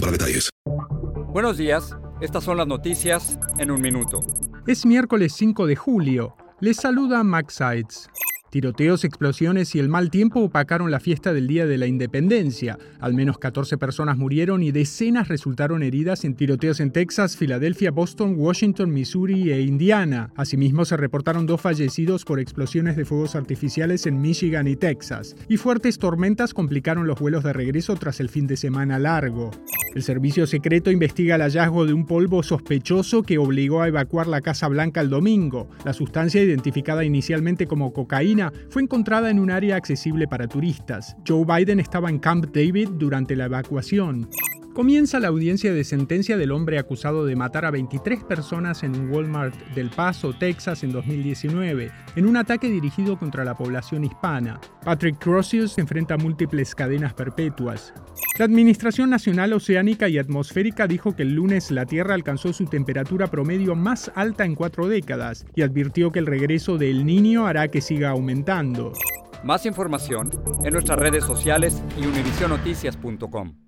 para detalles. Buenos días, estas son las noticias en un minuto. Es miércoles 5 de julio. Les saluda Max Sides. Tiroteos, explosiones y el mal tiempo opacaron la fiesta del Día de la Independencia. Al menos 14 personas murieron y decenas resultaron heridas en tiroteos en Texas, Filadelfia, Boston, Washington, Missouri e Indiana. Asimismo, se reportaron dos fallecidos por explosiones de fuegos artificiales en Michigan y Texas. Y fuertes tormentas complicaron los vuelos de regreso tras el fin de semana largo. El servicio secreto investiga el hallazgo de un polvo sospechoso que obligó a evacuar la Casa Blanca el domingo. La sustancia, identificada inicialmente como cocaína, fue encontrada en un área accesible para turistas. Joe Biden estaba en Camp David durante la evacuación. Comienza la audiencia de sentencia del hombre acusado de matar a 23 personas en un Walmart del Paso, Texas, en 2019, en un ataque dirigido contra la población hispana. Patrick Crossius enfrenta múltiples cadenas perpetuas. La Administración Nacional Oceánica y Atmosférica dijo que el lunes la Tierra alcanzó su temperatura promedio más alta en cuatro décadas y advirtió que el regreso del Niño hará que siga aumentando. Más información en nuestras redes sociales y univisionoticias.com.